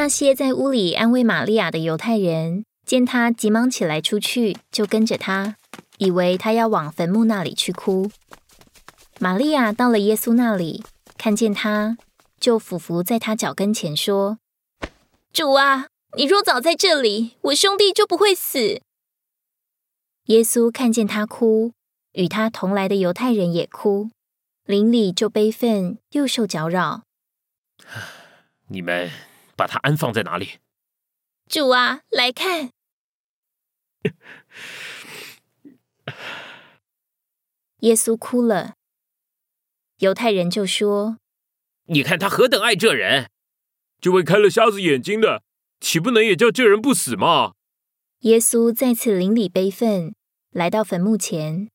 那些在屋里安慰玛利亚的犹太人，见他急忙起来出去，就跟着他，以为他要往坟墓那里去哭。玛利亚到了耶稣那里，看见他，就俯伏在他脚跟前说：“主啊，你若早在这里，我兄弟就不会死。”耶稣看见他哭，与他同来的犹太人也哭，邻里就悲愤，又受搅扰。你们把他安放在哪里？主啊，来看。耶稣哭了。犹太人就说：“你看他何等爱这人！这位开了瞎子眼睛的，岂不能也叫这人不死吗？”耶稣再次邻里悲愤，来到坟墓前。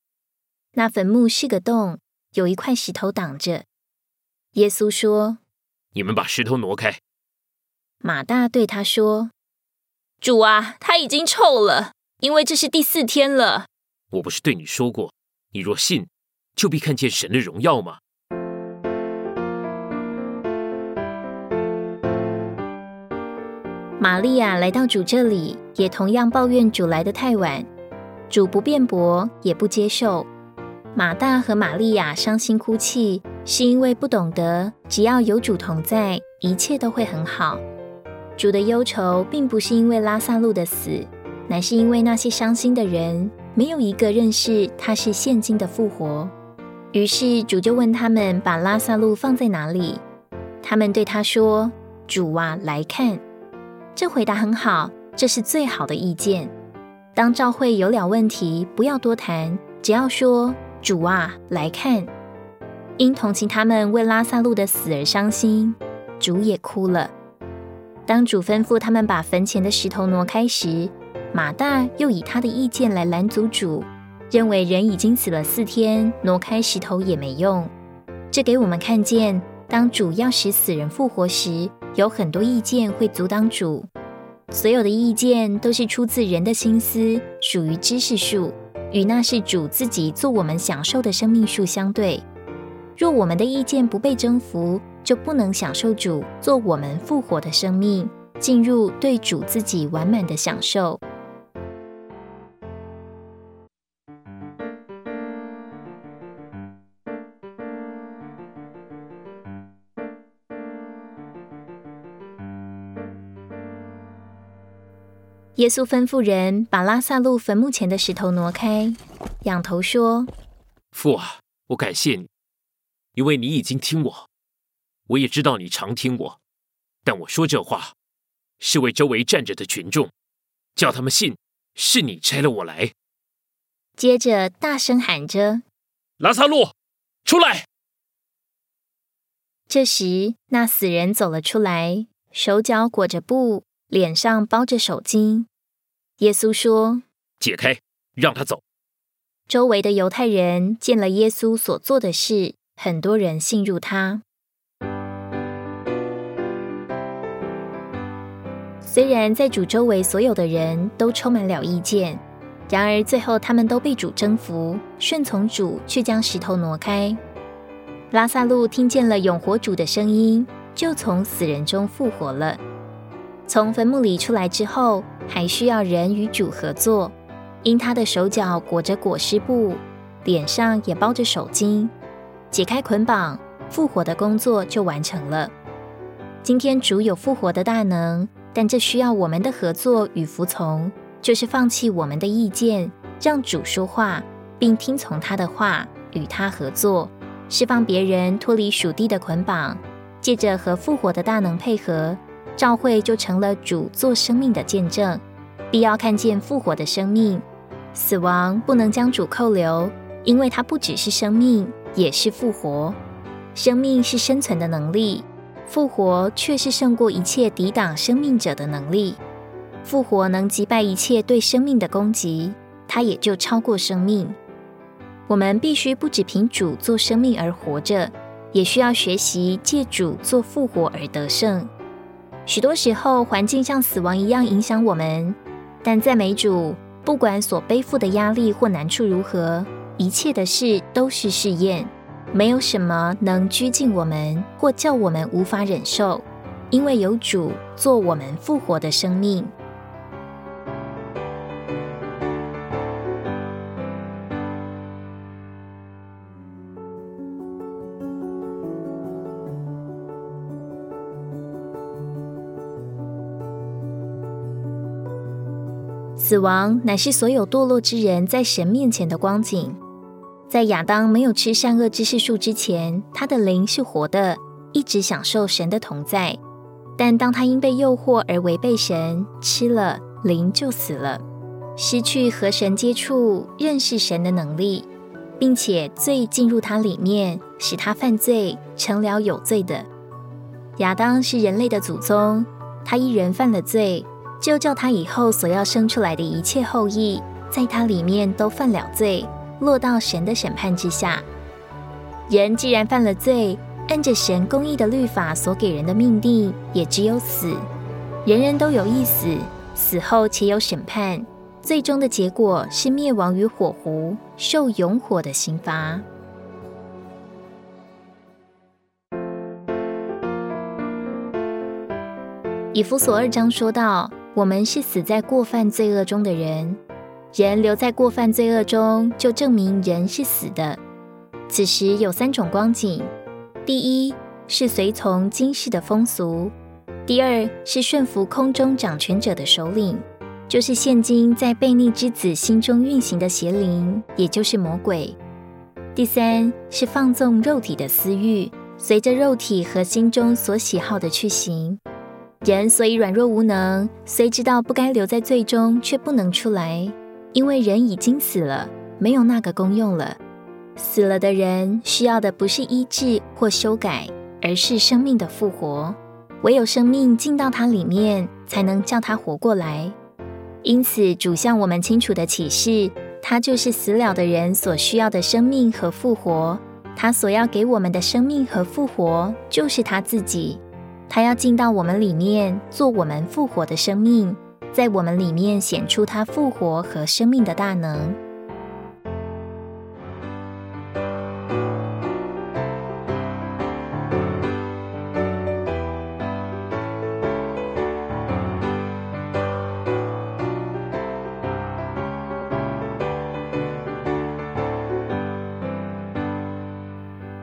那坟墓是个洞，有一块石头挡着。耶稣说：“你们把石头挪开。”马大对他说：“主啊，他已经臭了，因为这是第四天了。我不是对你说过，你若信，就必看见神的荣耀吗？”玛利亚来到主这里，也同样抱怨主来的太晚。主不辩驳，也不接受。马大和玛利亚伤心哭泣，是因为不懂得，只要有主同在，一切都会很好。主的忧愁并不是因为拉萨路的死，乃是因为那些伤心的人没有一个认识他是现今的复活。于是主就问他们把拉萨路放在哪里。他们对他说：“主啊，来看。”这回答很好，这是最好的意见。当召会有了问题，不要多谈，只要说“主啊，来看”。因同情他们为拉萨路的死而伤心，主也哭了。当主吩咐他们把坟前的石头挪开时，马大又以他的意见来拦阻主，认为人已经死了四天，挪开石头也没用。这给我们看见，当主要使死人复活时。有很多意见会阻挡主，所有的意见都是出自人的心思，属于知识树，与那是主自己做我们享受的生命树相对。若我们的意见不被征服，就不能享受主做我们复活的生命，进入对主自己完满的享受。耶稣吩咐人把拉萨路坟墓前的石头挪开，仰头说：“父啊，我感谢你，因为你已经听我。我也知道你常听我，但我说这话是为周围站着的群众，叫他们信是你拆了我来。”接着大声喊着：“拉萨路，出来！”这时，那死人走了出来，手脚裹着布。脸上包着手巾，耶稣说：“解开，让他走。”周围的犹太人见了耶稣所做的事，很多人信入他。虽然在主周围所有的人都充满了意见，然而最后他们都被主征服，顺从主却将石头挪开。拉萨路听见了永活主的声音，就从死人中复活了。从坟墓里出来之后，还需要人与主合作。因他的手脚裹着裹尸布，脸上也包着手巾，解开捆绑，复活的工作就完成了。今天主有复活的大能，但这需要我们的合作与服从，就是放弃我们的意见，让主说话，并听从他的话，与他合作，释放别人脱离属地的捆绑，借着和复活的大能配合。召会就成了主做生命的见证，必要看见复活的生命。死亡不能将主扣留，因为它不只是生命，也是复活。生命是生存的能力，复活却是胜过一切抵挡生命者的能力。复活能击败一切对生命的攻击，它也就超过生命。我们必须不只凭主做生命而活着，也需要学习借主做复活而得胜。许多时候，环境像死亡一样影响我们，但在美主，不管所背负的压力或难处如何，一切的事都是试验，没有什么能拘禁我们或叫我们无法忍受。因为有主做我们复活的生命。死亡乃是所有堕落之人在神面前的光景。在亚当没有吃善恶知识树之前，他的灵是活的，一直享受神的同在。但当他因被诱惑而违背神，吃了灵就死了，失去和神接触、认识神的能力，并且罪进入他里面，使他犯罪，成了有罪的。亚当是人类的祖宗，他一人犯了罪。就叫他以后所要生出来的一切后裔，在他里面都犯了罪，落到神的审判之下。人既然犯了罪，按着神公义的律法所给人的命定，也只有死。人人都有一死，死后且有审判，最终的结果是灭亡于火湖，受永火的刑罚。以弗所二章说到。我们是死在过犯罪恶中的人，人留在过犯罪恶中，就证明人是死的。此时有三种光景：第一是随从今世的风俗；第二是顺服空中掌权者的首领，就是现今在悖逆之子心中运行的邪灵，也就是魔鬼；第三是放纵肉体的私欲，随着肉体和心中所喜好的去行。人所以软弱无能，虽知道不该留在最中，却不能出来，因为人已经死了，没有那个功用了。死了的人需要的不是医治或修改，而是生命的复活。唯有生命进到他里面，才能叫他活过来。因此，主向我们清楚的启示，他就是死了的人所需要的生命和复活。他所要给我们的生命和复活，就是他自己。他要进到我们里面，做我们复活的生命，在我们里面显出他复活和生命的大能。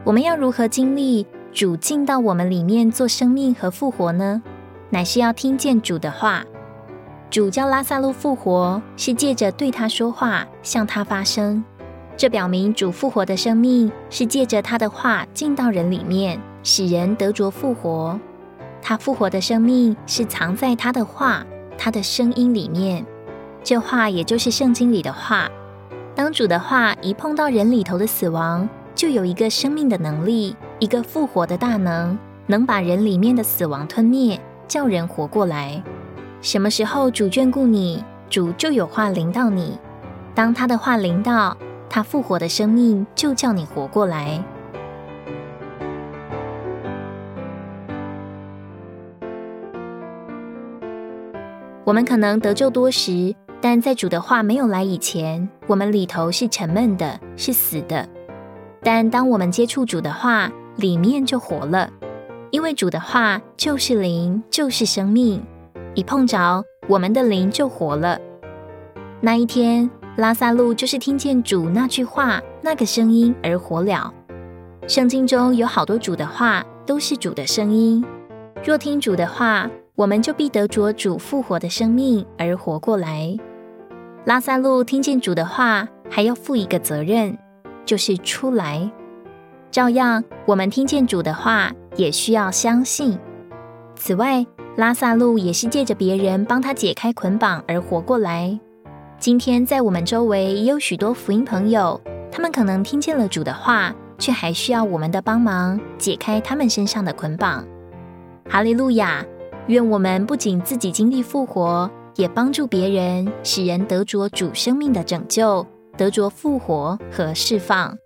我们要如何经历？主进到我们里面做生命和复活呢，乃是要听见主的话。主叫拉萨路复活，是借着对他说话，向他发声。这表明主复活的生命是借着他的话进到人里面，使人得着复活。他复活的生命是藏在他的话、他的声音里面。这话也就是圣经里的话。当主的话一碰到人里头的死亡，就有一个生命的能力。一个复活的大能，能把人里面的死亡吞灭，叫人活过来。什么时候主眷顾你，主就有话临到你。当他的话临到，他复活的生命就叫你活过来。我们可能得救多时，但在主的话没有来以前，我们里头是沉闷的，是死的。但当我们接触主的话，里面就活了，因为主的话就是灵，就是生命。一碰着我们的灵就活了。那一天，拉萨路就是听见主那句话、那个声音而活了。圣经中有好多主的话，都是主的声音。若听主的话，我们就必得着主复活的生命而活过来。拉萨路听见主的话，还要负一个责任，就是出来。照样，我们听见主的话，也需要相信。此外，拉萨路也是借着别人帮他解开捆绑而活过来。今天，在我们周围也有许多福音朋友，他们可能听见了主的话，却还需要我们的帮忙解开他们身上的捆绑。哈利路亚！愿我们不仅自己经历复活，也帮助别人，使人得着主生命的拯救，得着复活和释放。